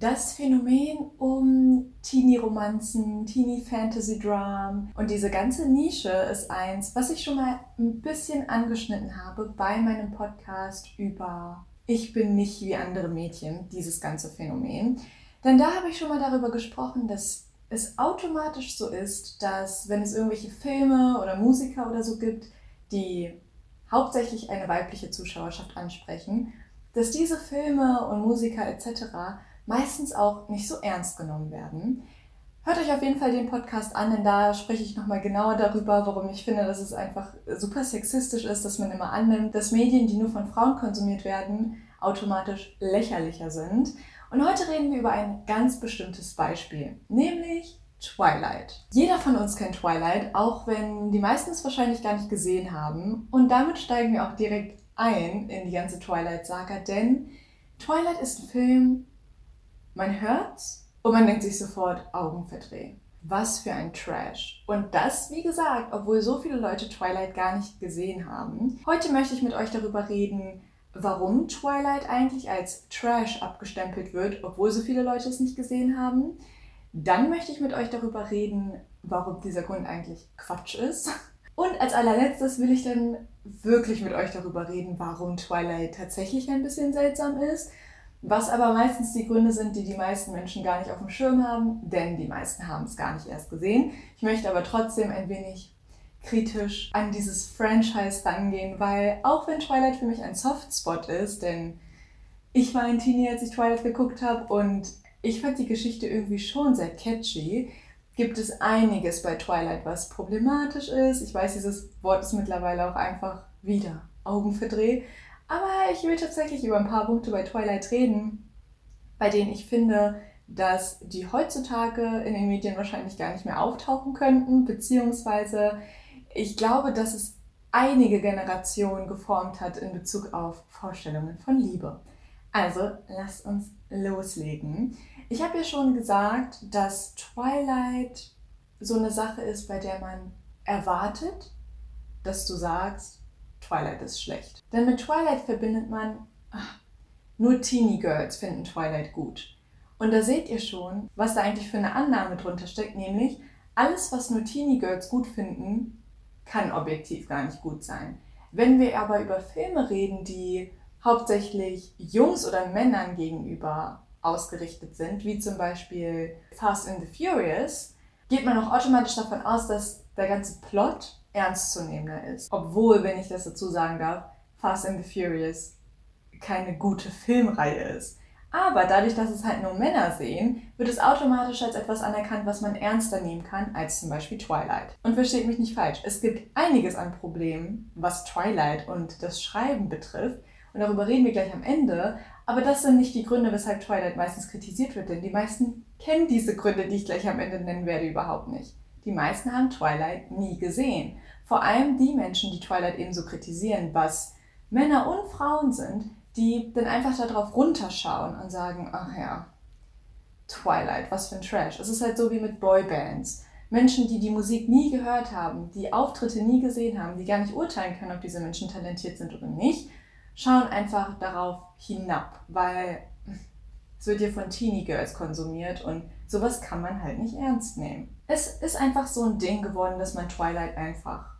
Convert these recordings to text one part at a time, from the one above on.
Das Phänomen um Teenie-Romanzen, Teenie-Fantasy-Dram und diese ganze Nische ist eins, was ich schon mal ein bisschen angeschnitten habe bei meinem Podcast über Ich bin nicht wie andere Mädchen, dieses ganze Phänomen. Denn da habe ich schon mal darüber gesprochen, dass es automatisch so ist, dass wenn es irgendwelche Filme oder Musiker oder so gibt, die hauptsächlich eine weibliche Zuschauerschaft ansprechen, dass diese Filme und Musiker etc. meistens auch nicht so ernst genommen werden. Hört euch auf jeden Fall den Podcast an, denn da spreche ich nochmal genauer darüber, warum ich finde, dass es einfach super sexistisch ist, dass man immer annimmt, dass Medien, die nur von Frauen konsumiert werden, automatisch lächerlicher sind. Und heute reden wir über ein ganz bestimmtes Beispiel, nämlich Twilight. Jeder von uns kennt Twilight, auch wenn die meisten es wahrscheinlich gar nicht gesehen haben. Und damit steigen wir auch direkt ein in die ganze Twilight-Saga, denn Twilight ist ein Film, man hört's und man denkt sich sofort Augen verdrehen. Was für ein Trash. Und das, wie gesagt, obwohl so viele Leute Twilight gar nicht gesehen haben. Heute möchte ich mit euch darüber reden, warum Twilight eigentlich als Trash abgestempelt wird, obwohl so viele Leute es nicht gesehen haben. Dann möchte ich mit euch darüber reden, warum dieser Grund eigentlich Quatsch ist. Und als allerletztes will ich dann wirklich mit euch darüber reden, warum Twilight tatsächlich ein bisschen seltsam ist. Was aber meistens die Gründe sind, die die meisten Menschen gar nicht auf dem Schirm haben, denn die meisten haben es gar nicht erst gesehen. Ich möchte aber trotzdem ein wenig kritisch an dieses Franchise rangehen, weil auch wenn Twilight für mich ein Softspot ist, denn ich war ein Teenie, als ich Twilight geguckt habe und ich fand die Geschichte irgendwie schon sehr catchy, gibt es einiges bei Twilight, was problematisch ist. Ich weiß, dieses Wort ist mittlerweile auch einfach wieder Augenverdreh. Aber ich will tatsächlich über ein paar Punkte bei Twilight reden, bei denen ich finde, dass die heutzutage in den Medien wahrscheinlich gar nicht mehr auftauchen könnten, beziehungsweise ich glaube, dass es einige Generationen geformt hat in Bezug auf Vorstellungen von Liebe. Also, lasst uns loslegen. Ich habe ja schon gesagt, dass Twilight so eine Sache ist, bei der man erwartet, dass du sagst, Twilight ist schlecht. Denn mit Twilight verbindet man, ach, nur Teenie Girls finden Twilight gut. Und da seht ihr schon, was da eigentlich für eine Annahme drunter steckt, nämlich alles, was nur Teenie Girls gut finden, kann objektiv gar nicht gut sein. Wenn wir aber über Filme reden, die hauptsächlich Jungs oder Männern gegenüber ausgerichtet sind, wie zum Beispiel Fast and the Furious, geht man auch automatisch davon aus, dass der ganze Plot ernstzunehmender ist. Obwohl, wenn ich das dazu sagen darf, Fast and the Furious keine gute Filmreihe ist. Aber dadurch, dass es halt nur Männer sehen, wird es automatisch als etwas anerkannt, was man ernster nehmen kann, als zum Beispiel Twilight. Und versteht mich nicht falsch, es gibt einiges an Problemen, was Twilight und das Schreiben betrifft. Und darüber reden wir gleich am Ende. Aber das sind nicht die Gründe, weshalb Twilight meistens kritisiert wird, denn die meisten kennen diese Gründe, die ich gleich am Ende nennen werde, überhaupt nicht. Die meisten haben Twilight nie gesehen. Vor allem die Menschen, die Twilight ebenso kritisieren, was Männer und Frauen sind, die dann einfach darauf runterschauen und sagen, ach ja, Twilight, was für ein Trash. Es ist halt so wie mit Boybands. Menschen, die die Musik nie gehört haben, die Auftritte nie gesehen haben, die gar nicht urteilen können, ob diese Menschen talentiert sind oder nicht, schauen einfach darauf hinab, weil es wird hier von Teenie Girls konsumiert und sowas kann man halt nicht ernst nehmen. Es ist einfach so ein Ding geworden, dass man Twilight einfach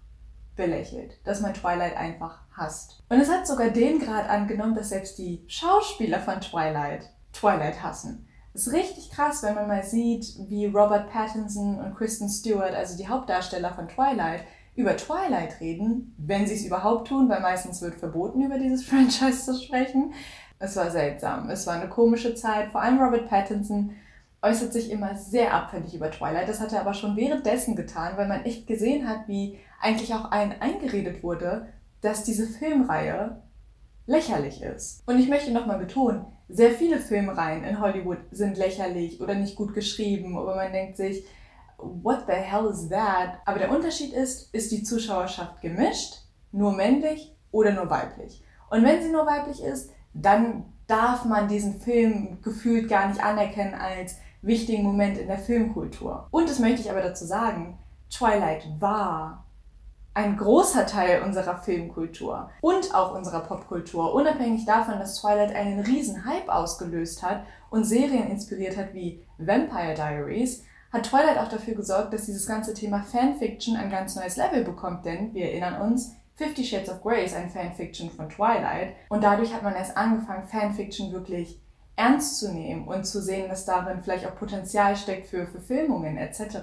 belächelt, dass man Twilight einfach hasst. Und es hat sogar den Grad angenommen, dass selbst die Schauspieler von Twilight Twilight hassen. Es ist richtig krass, wenn man mal sieht, wie Robert Pattinson und Kristen Stewart, also die Hauptdarsteller von Twilight, über Twilight reden, wenn sie es überhaupt tun, weil meistens wird verboten, über dieses Franchise zu sprechen. Es war seltsam. Es war eine komische Zeit. Vor allem Robert Pattinson äußert sich immer sehr abfällig über Twilight. Das hat er aber schon währenddessen getan, weil man echt gesehen hat, wie eigentlich auch allen eingeredet wurde, dass diese Filmreihe lächerlich ist. Und ich möchte nochmal betonen, sehr viele Filmreihen in Hollywood sind lächerlich oder nicht gut geschrieben, aber man denkt sich, what the hell is that? Aber der Unterschied ist, ist die Zuschauerschaft gemischt, nur männlich oder nur weiblich. Und wenn sie nur weiblich ist, dann darf man diesen Film gefühlt gar nicht anerkennen als wichtigen Moment in der Filmkultur. Und das möchte ich aber dazu sagen, Twilight war ein großer Teil unserer Filmkultur und auch unserer Popkultur, unabhängig davon, dass Twilight einen riesen Hype ausgelöst hat und Serien inspiriert hat wie Vampire Diaries, hat Twilight auch dafür gesorgt, dass dieses ganze Thema Fanfiction ein ganz neues Level bekommt, denn wir erinnern uns, Fifty Shades of Grey ist ein Fanfiction von Twilight und dadurch hat man erst angefangen, Fanfiction wirklich ernst zu nehmen und zu sehen, dass darin vielleicht auch Potenzial steckt für Verfilmungen etc.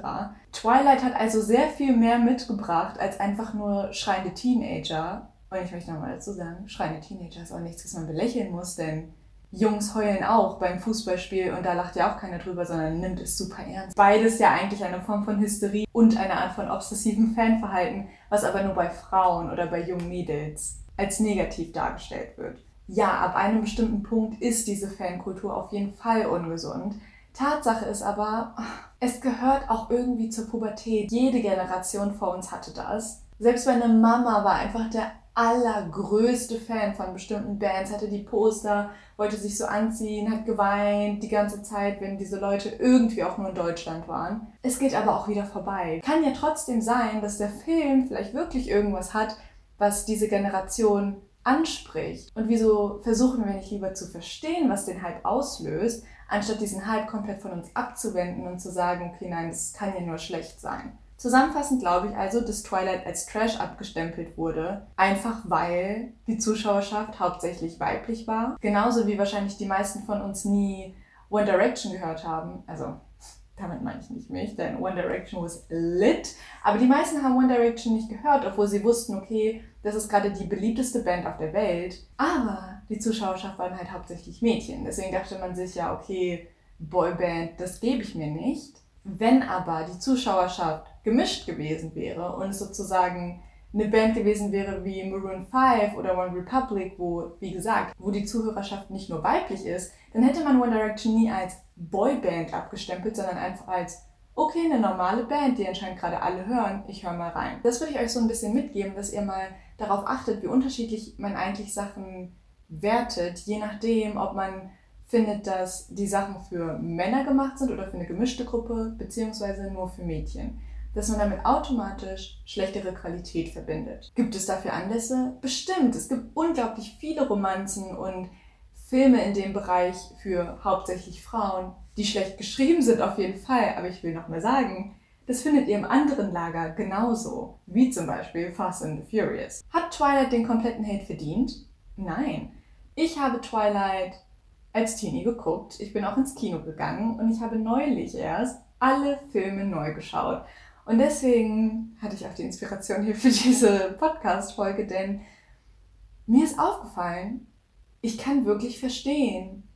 Twilight hat also sehr viel mehr mitgebracht als einfach nur schreiende Teenager. Und ich möchte nochmal dazu sagen, schreiende Teenager ist auch nichts, was man belächeln muss, denn Jungs heulen auch beim Fußballspiel und da lacht ja auch keiner drüber, sondern nimmt es super ernst. Beides ja eigentlich eine Form von Hysterie und eine Art von obsessivem Fanverhalten, was aber nur bei Frauen oder bei jungen Mädels als negativ dargestellt wird ja, ab einem bestimmten Punkt ist diese Fankultur auf jeden Fall ungesund. Tatsache ist aber, es gehört auch irgendwie zur Pubertät. Jede Generation vor uns hatte das. Selbst meine Mama war einfach der allergrößte Fan von bestimmten Bands, hatte die Poster, wollte sich so anziehen, hat geweint die ganze Zeit, wenn diese Leute irgendwie auch nur in Deutschland waren. Es geht aber auch wieder vorbei. Kann ja trotzdem sein, dass der Film vielleicht wirklich irgendwas hat, was diese Generation anspricht. Und wieso versuchen wir nicht lieber zu verstehen, was den Hype auslöst, anstatt diesen Hype komplett von uns abzuwenden und zu sagen, okay, nein, das kann ja nur schlecht sein. Zusammenfassend glaube ich also, dass Twilight als Trash abgestempelt wurde, einfach weil die Zuschauerschaft hauptsächlich weiblich war. Genauso wie wahrscheinlich die meisten von uns nie One Direction gehört haben. Also damit meine ich nicht mich, denn One Direction was lit. Aber die meisten haben One Direction nicht gehört, obwohl sie wussten, okay, das ist gerade die beliebteste Band auf der Welt. Aber die Zuschauerschaft waren halt hauptsächlich Mädchen. Deswegen dachte man sich ja, okay, Boyband, das gebe ich mir nicht. Wenn aber die Zuschauerschaft gemischt gewesen wäre und es sozusagen eine Band gewesen wäre wie Maroon 5 oder One Republic, wo, wie gesagt, wo die Zuhörerschaft nicht nur weiblich ist, dann hätte man One Direction nie als Boyband abgestempelt, sondern einfach als, okay, eine normale Band, die anscheinend gerade alle hören, ich höre mal rein. Das würde ich euch so ein bisschen mitgeben, dass ihr mal darauf achtet, wie unterschiedlich man eigentlich Sachen wertet, je nachdem, ob man findet, dass die Sachen für Männer gemacht sind oder für eine gemischte Gruppe, beziehungsweise nur für Mädchen. Dass man damit automatisch schlechtere Qualität verbindet. Gibt es dafür Anlässe? Bestimmt. Es gibt unglaublich viele Romanzen und Filme in dem Bereich für hauptsächlich Frauen, die schlecht geschrieben sind auf jeden Fall. Aber ich will noch mal sagen, das findet ihr im anderen Lager genauso, wie zum Beispiel Fast and the Furious. Hat Twilight den kompletten Hate verdient? Nein. Ich habe Twilight als Teenie geguckt. Ich bin auch ins Kino gegangen und ich habe neulich erst alle Filme neu geschaut. Und deswegen hatte ich auch die Inspiration hier für diese Podcast-Folge, denn mir ist aufgefallen, ich kann wirklich verstehen,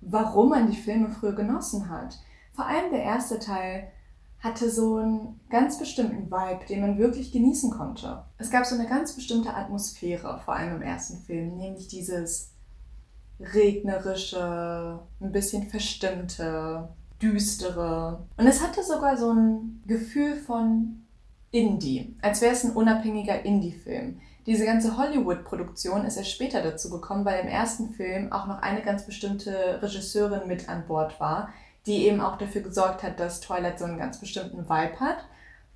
warum man die Filme früher genossen hat. Vor allem der erste Teil hatte so einen ganz bestimmten Vibe, den man wirklich genießen konnte. Es gab so eine ganz bestimmte Atmosphäre, vor allem im ersten Film, nämlich dieses regnerische, ein bisschen verstimmte, düstere. Und es hatte sogar so ein Gefühl von Indie, als wäre es ein unabhängiger Indie-Film. Diese ganze Hollywood-Produktion ist erst später dazu gekommen, weil im ersten Film auch noch eine ganz bestimmte Regisseurin mit an Bord war, die eben auch dafür gesorgt hat, dass Twilight so einen ganz bestimmten Vibe hat.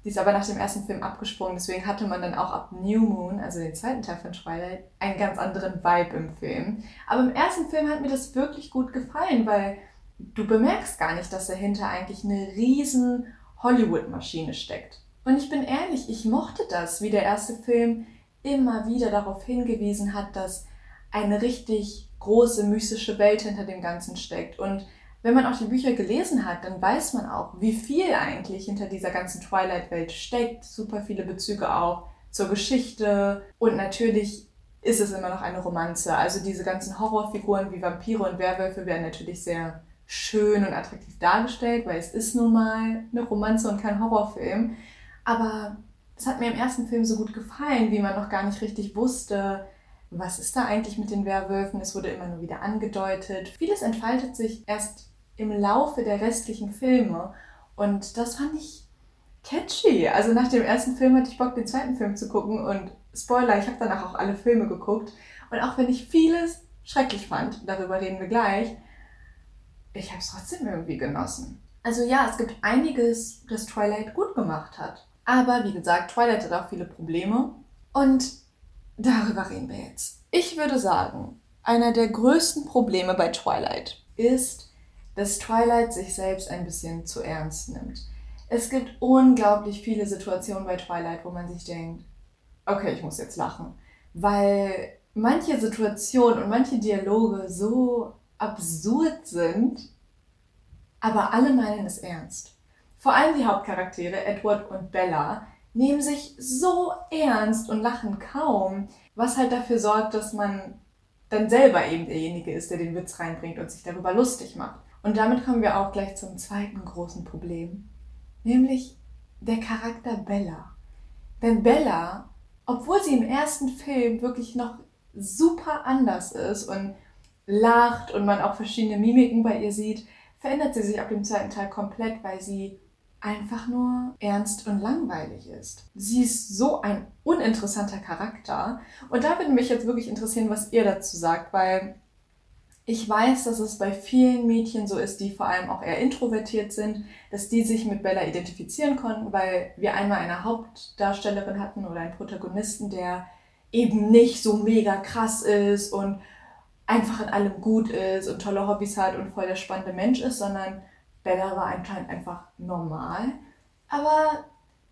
Die ist aber nach dem ersten Film abgesprungen, deswegen hatte man dann auch ab New Moon, also den zweiten Teil von Twilight, einen ganz anderen Vibe im Film. Aber im ersten Film hat mir das wirklich gut gefallen, weil du bemerkst gar nicht, dass dahinter eigentlich eine riesen Hollywood-Maschine steckt. Und ich bin ehrlich, ich mochte das, wie der erste Film immer wieder darauf hingewiesen hat, dass eine richtig große mystische Welt hinter dem Ganzen steckt und wenn man auch die Bücher gelesen hat, dann weiß man auch, wie viel eigentlich hinter dieser ganzen Twilight-Welt steckt. Super viele Bezüge auch zur Geschichte. Und natürlich ist es immer noch eine Romanze. Also diese ganzen Horrorfiguren wie Vampire und Werwölfe werden natürlich sehr schön und attraktiv dargestellt, weil es ist nun mal eine Romanze und kein Horrorfilm. Aber es hat mir im ersten Film so gut gefallen, wie man noch gar nicht richtig wusste, was ist da eigentlich mit den Werwölfen. Es wurde immer nur wieder angedeutet. Vieles entfaltet sich erst im Laufe der restlichen Filme. Und das fand ich catchy. Also nach dem ersten Film hatte ich Bock, den zweiten Film zu gucken. Und Spoiler, ich habe danach auch alle Filme geguckt. Und auch wenn ich vieles schrecklich fand, darüber reden wir gleich, ich habe es trotzdem irgendwie genossen. Also ja, es gibt einiges, das Twilight gut gemacht hat. Aber wie gesagt, Twilight hat auch viele Probleme. Und darüber reden wir jetzt. Ich würde sagen, einer der größten Probleme bei Twilight ist, dass Twilight sich selbst ein bisschen zu ernst nimmt. Es gibt unglaublich viele Situationen bei Twilight, wo man sich denkt, okay, ich muss jetzt lachen. Weil manche Situationen und manche Dialoge so absurd sind, aber alle meinen es ernst. Vor allem die Hauptcharaktere, Edward und Bella, nehmen sich so ernst und lachen kaum, was halt dafür sorgt, dass man dann selber eben derjenige ist, der den Witz reinbringt und sich darüber lustig macht. Und damit kommen wir auch gleich zum zweiten großen Problem, nämlich der Charakter Bella. Denn Bella, obwohl sie im ersten Film wirklich noch super anders ist und lacht und man auch verschiedene Mimiken bei ihr sieht, verändert sie sich ab dem zweiten Teil komplett, weil sie einfach nur ernst und langweilig ist. Sie ist so ein uninteressanter Charakter. Und da würde mich jetzt wirklich interessieren, was ihr dazu sagt, weil ich weiß, dass es bei vielen Mädchen so ist, die vor allem auch eher introvertiert sind, dass die sich mit Bella identifizieren konnten, weil wir einmal eine Hauptdarstellerin hatten oder einen Protagonisten, der eben nicht so mega krass ist und einfach in allem gut ist und tolle Hobbys hat und voll der spannende Mensch ist, sondern Bella war anscheinend einfach normal. Aber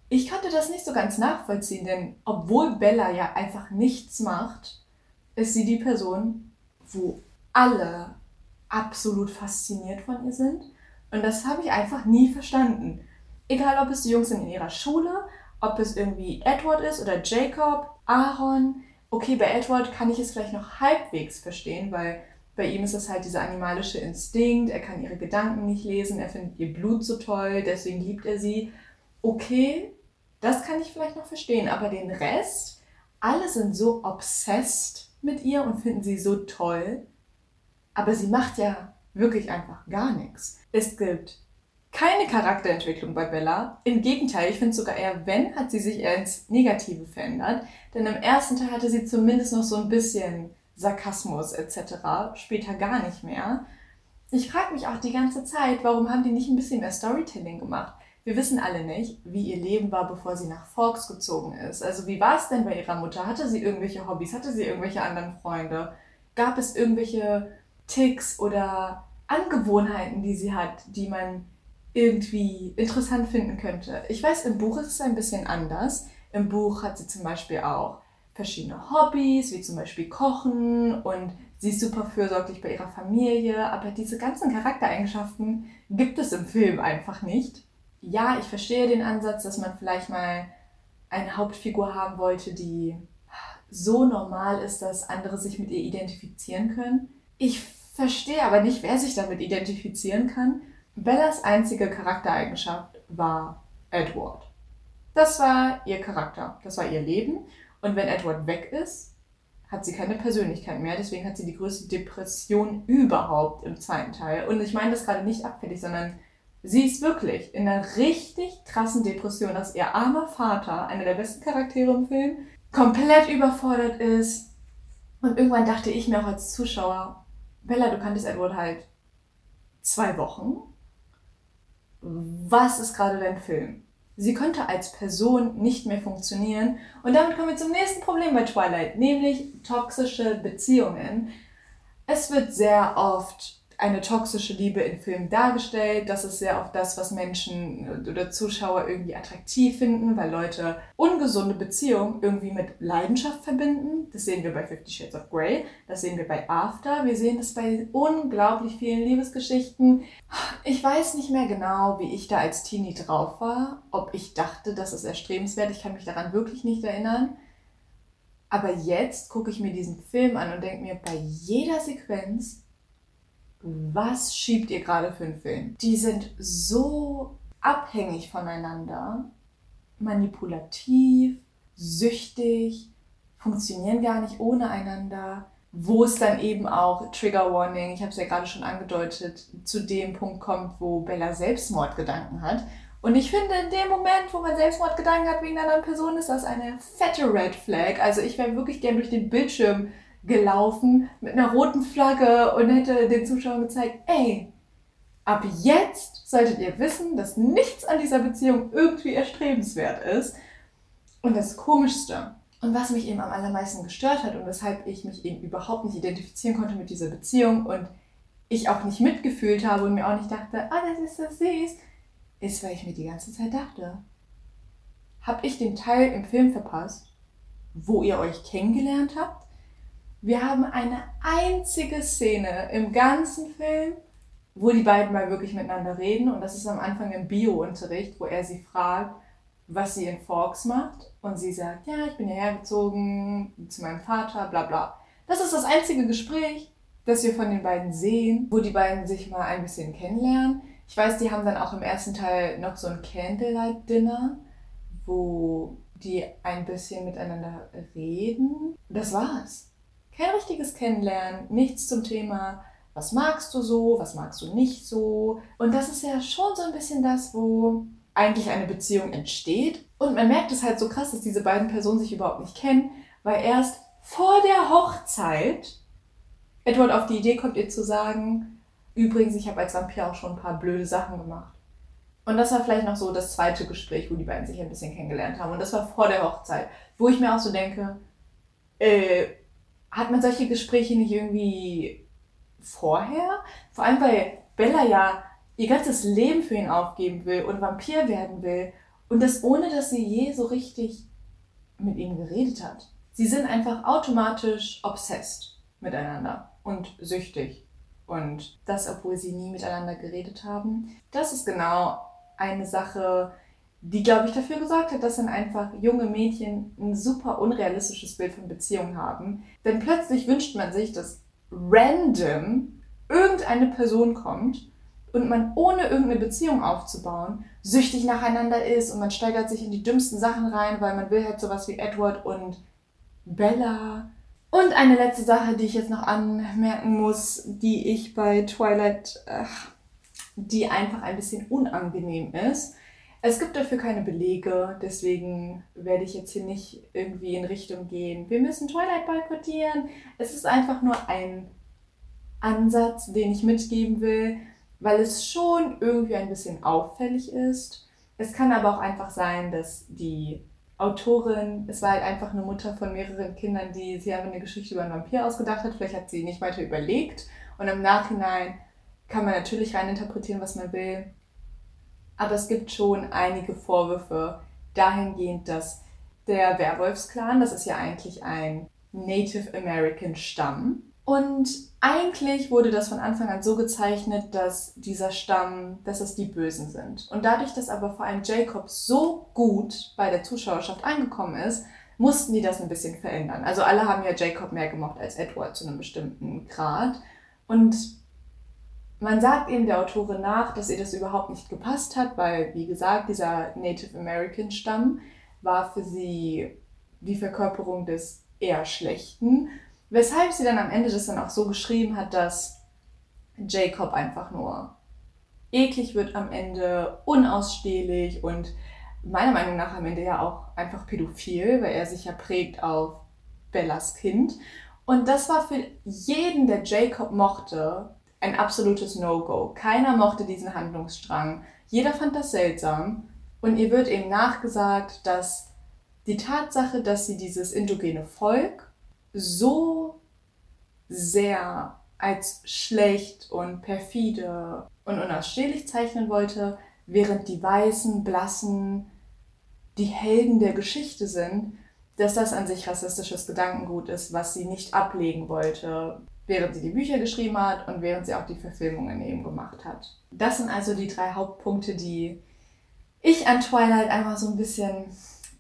ich konnte das nicht so ganz nachvollziehen, denn obwohl Bella ja einfach nichts macht, ist sie die Person, wo alle absolut fasziniert von ihr sind. Und das habe ich einfach nie verstanden. Egal, ob es die Jungs sind in ihrer Schule, ob es irgendwie Edward ist oder Jacob, Aaron. Okay, bei Edward kann ich es vielleicht noch halbwegs verstehen, weil bei ihm ist es halt dieser animalische Instinkt, er kann ihre Gedanken nicht lesen, er findet ihr Blut so toll, deswegen liebt er sie. Okay, das kann ich vielleicht noch verstehen, aber den Rest, alle sind so obsessed mit ihr und finden sie so toll, aber sie macht ja wirklich einfach gar nichts. Es gibt keine Charakterentwicklung bei Bella. Im Gegenteil, ich finde sogar eher, wenn, hat sie sich eher ins Negative verändert. Denn im ersten Teil hatte sie zumindest noch so ein bisschen Sarkasmus etc. Später gar nicht mehr. Ich frage mich auch die ganze Zeit, warum haben die nicht ein bisschen mehr Storytelling gemacht? Wir wissen alle nicht, wie ihr Leben war, bevor sie nach Forks gezogen ist. Also wie war es denn bei ihrer Mutter? Hatte sie irgendwelche Hobbys? Hatte sie irgendwelche anderen Freunde? Gab es irgendwelche Ticks oder Angewohnheiten, die sie hat, die man irgendwie interessant finden könnte? Ich weiß, im Buch ist es ein bisschen anders. Im Buch hat sie zum Beispiel auch verschiedene Hobbys, wie zum Beispiel Kochen und sie ist super fürsorglich bei ihrer Familie, aber diese ganzen Charaktereigenschaften gibt es im Film einfach nicht. Ja, ich verstehe den Ansatz, dass man vielleicht mal eine Hauptfigur haben wollte, die so normal ist, dass andere sich mit ihr identifizieren können. Ich verstehe aber nicht, wer sich damit identifizieren kann. Bellas einzige Charaktereigenschaft war Edward. Das war ihr Charakter, das war ihr Leben und wenn Edward weg ist, hat sie keine Persönlichkeit mehr. Deswegen hat sie die größte Depression überhaupt im zweiten Teil. Und ich meine das gerade nicht abfällig, sondern sie ist wirklich in einer richtig krassen Depression, dass ihr armer Vater, einer der besten Charaktere im Film, komplett überfordert ist. Und irgendwann dachte ich mir auch als Zuschauer, Bella, du kanntest Edward halt zwei Wochen. Was ist gerade dein Film? Sie konnte als Person nicht mehr funktionieren. Und damit kommen wir zum nächsten Problem bei Twilight, nämlich toxische Beziehungen. Es wird sehr oft eine toxische Liebe in Filmen dargestellt. Das ist sehr oft das, was Menschen oder Zuschauer irgendwie attraktiv finden, weil Leute ungesunde Beziehungen irgendwie mit Leidenschaft verbinden. Das sehen wir bei Fifty Shades of Grey, das sehen wir bei After, wir sehen das bei unglaublich vielen Liebesgeschichten. Ich weiß nicht mehr genau, wie ich da als Teenie drauf war, ob ich dachte, das ist erstrebenswert. Ich kann mich daran wirklich nicht erinnern. Aber jetzt gucke ich mir diesen Film an und denke mir bei jeder Sequenz, was schiebt ihr gerade für einen Film? Die sind so abhängig voneinander, manipulativ, süchtig, funktionieren gar nicht ohne einander. Wo es dann eben auch, Trigger Warning, ich habe es ja gerade schon angedeutet, zu dem Punkt kommt, wo Bella Selbstmordgedanken hat. Und ich finde, in dem Moment, wo man Selbstmordgedanken hat wegen einer anderen Person, ist das eine fette Red Flag. Also ich wäre wirklich gern durch den Bildschirm gelaufen mit einer roten Flagge und hätte den Zuschauern gezeigt, ey, Ab jetzt solltet ihr wissen, dass nichts an dieser Beziehung irgendwie erstrebenswert ist. Und das Komischste, und was mich eben am allermeisten gestört hat und weshalb ich mich eben überhaupt nicht identifizieren konnte mit dieser Beziehung und ich auch nicht mitgefühlt habe und mir auch nicht dachte, ah, das ist so süß, ist, weil ich mir die ganze Zeit dachte, habe ich den Teil im Film verpasst, wo ihr euch kennengelernt habt? Wir haben eine einzige Szene im ganzen Film, wo die beiden mal wirklich miteinander reden und das ist am Anfang im Bio-Unterricht, wo er sie fragt, was sie in Forks macht. Und sie sagt, ja, ich bin hierher gezogen zu meinem Vater, bla bla. Das ist das einzige Gespräch, das wir von den beiden sehen, wo die beiden sich mal ein bisschen kennenlernen. Ich weiß, die haben dann auch im ersten Teil noch so ein Candlelight-Dinner, wo die ein bisschen miteinander reden. Das war's. Kein richtiges Kennenlernen, nichts zum Thema, was magst du so, was magst du nicht so. Und das ist ja schon so ein bisschen das, wo eigentlich eine Beziehung entsteht. Und man merkt es halt so krass, dass diese beiden Personen sich überhaupt nicht kennen, weil erst vor der Hochzeit Edward auf die Idee kommt, ihr zu sagen, übrigens, ich habe als Vampir auch schon ein paar blöde Sachen gemacht. Und das war vielleicht noch so das zweite Gespräch, wo die beiden sich ein bisschen kennengelernt haben. Und das war vor der Hochzeit, wo ich mir auch so denke, äh, hat man solche Gespräche nicht irgendwie vorher? Vor allem, weil Bella ja ihr ganzes Leben für ihn aufgeben will und Vampir werden will. Und das ohne, dass sie je so richtig mit ihm geredet hat. Sie sind einfach automatisch obsessed miteinander und süchtig. Und das, obwohl sie nie miteinander geredet haben. Das ist genau eine Sache, die, glaube ich, dafür gesorgt hat, dass dann einfach junge Mädchen ein super unrealistisches Bild von Beziehungen haben. Denn plötzlich wünscht man sich, dass random irgendeine Person kommt und man ohne irgendeine Beziehung aufzubauen, süchtig nacheinander ist und man steigert sich in die dümmsten Sachen rein, weil man will halt sowas wie Edward und Bella. Und eine letzte Sache, die ich jetzt noch anmerken muss, die ich bei Twilight, ach, die einfach ein bisschen unangenehm ist. Es gibt dafür keine Belege, deswegen werde ich jetzt hier nicht irgendwie in Richtung gehen. Wir müssen Twilight boykottieren. Es ist einfach nur ein Ansatz, den ich mitgeben will weil es schon irgendwie ein bisschen auffällig ist. Es kann aber auch einfach sein, dass die Autorin, es war halt einfach eine Mutter von mehreren Kindern, die sie einfach eine Geschichte über einen Vampir ausgedacht hat. Vielleicht hat sie nicht weiter überlegt und im Nachhinein kann man natürlich reininterpretieren, was man will. Aber es gibt schon einige Vorwürfe dahingehend, dass der Werwolfsklan, das ist ja eigentlich ein Native American Stamm, und eigentlich wurde das von Anfang an so gezeichnet, dass dieser Stamm, dass es die Bösen sind. Und dadurch, dass aber vor allem Jacob so gut bei der Zuschauerschaft angekommen ist, mussten die das ein bisschen verändern. Also alle haben ja Jacob mehr gemocht als Edward zu einem bestimmten Grad. Und man sagt eben der Autorin nach, dass ihr das überhaupt nicht gepasst hat, weil, wie gesagt, dieser Native American Stamm war für sie die Verkörperung des eher Schlechten Weshalb sie dann am Ende das dann auch so geschrieben hat, dass Jacob einfach nur eklig wird am Ende, unausstehlich und meiner Meinung nach am Ende ja auch einfach pädophil, weil er sich ja prägt auf Bellas Kind. Und das war für jeden, der Jacob mochte, ein absolutes No-Go. Keiner mochte diesen Handlungsstrang. Jeder fand das seltsam. Und ihr wird eben nachgesagt, dass die Tatsache, dass sie dieses indogene Volk so sehr als schlecht und perfide und unausstehlich zeichnen wollte, während die weißen, blassen die Helden der Geschichte sind, dass das an sich rassistisches Gedankengut ist, was sie nicht ablegen wollte, während sie die Bücher geschrieben hat und während sie auch die Verfilmungen eben gemacht hat. Das sind also die drei Hauptpunkte, die ich an Twilight einmal so ein bisschen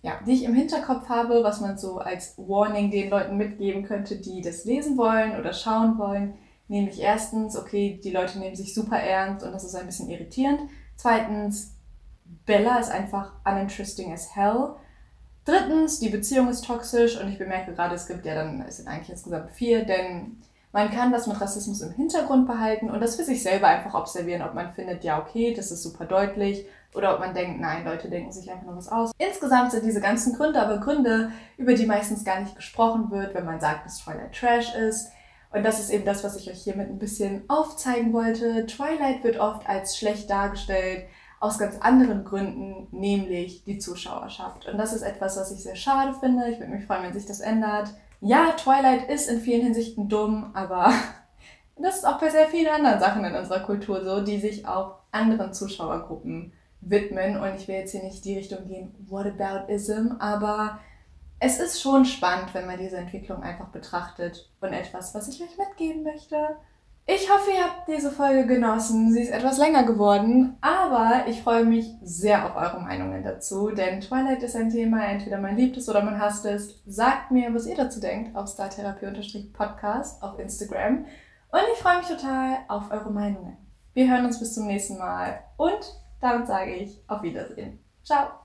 ja, die ich im Hinterkopf habe, was man so als Warning den Leuten mitgeben könnte, die das lesen wollen oder schauen wollen. Nämlich erstens, okay, die Leute nehmen sich super ernst und das ist ein bisschen irritierend. Zweitens, Bella ist einfach uninteresting as hell. Drittens, die Beziehung ist toxisch und ich bemerke gerade, es gibt ja dann, es sind eigentlich insgesamt vier, denn man kann das mit Rassismus im Hintergrund behalten und das für sich selber einfach observieren, ob man findet, ja, okay, das ist super deutlich oder ob man denkt, nein, Leute denken sich einfach nur was aus. Insgesamt sind diese ganzen Gründe aber Gründe, über die meistens gar nicht gesprochen wird, wenn man sagt, dass Twilight Trash ist. Und das ist eben das, was ich euch hiermit ein bisschen aufzeigen wollte. Twilight wird oft als schlecht dargestellt, aus ganz anderen Gründen, nämlich die Zuschauerschaft. Und das ist etwas, was ich sehr schade finde. Ich würde mich freuen, wenn sich das ändert. Ja, Twilight ist in vielen Hinsichten dumm, aber das ist auch bei sehr vielen anderen Sachen in unserer Kultur so, die sich auch anderen Zuschauergruppen widmen. Und ich will jetzt hier nicht die Richtung gehen, what about ism, aber es ist schon spannend, wenn man diese Entwicklung einfach betrachtet und etwas, was ich euch mitgeben möchte. Ich hoffe, ihr habt diese Folge genossen. Sie ist etwas länger geworden, aber ich freue mich sehr auf eure Meinungen dazu, denn Twilight ist ein Thema, entweder man liebt es oder man hasst es. Sagt mir, was ihr dazu denkt auf startherapie-podcast auf Instagram. Und ich freue mich total auf eure Meinungen. Wir hören uns bis zum nächsten Mal und damit sage ich auf Wiedersehen. Ciao!